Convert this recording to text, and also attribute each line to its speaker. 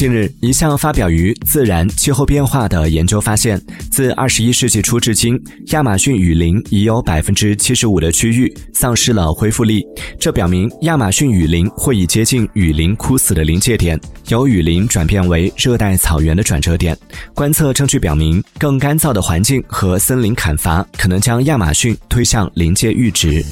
Speaker 1: 近日一项发表于自然气候变化的研究发现自二十一世纪初至今亚马逊雨林已有百分之七十五的区域丧失了恢复力。这表明亚马逊雨林或已接近雨林枯死的临界点由雨林转变为热带草原的转折点。观测证据表明更干燥的环境和森林砍伐可能将亚马逊推向临界阈值。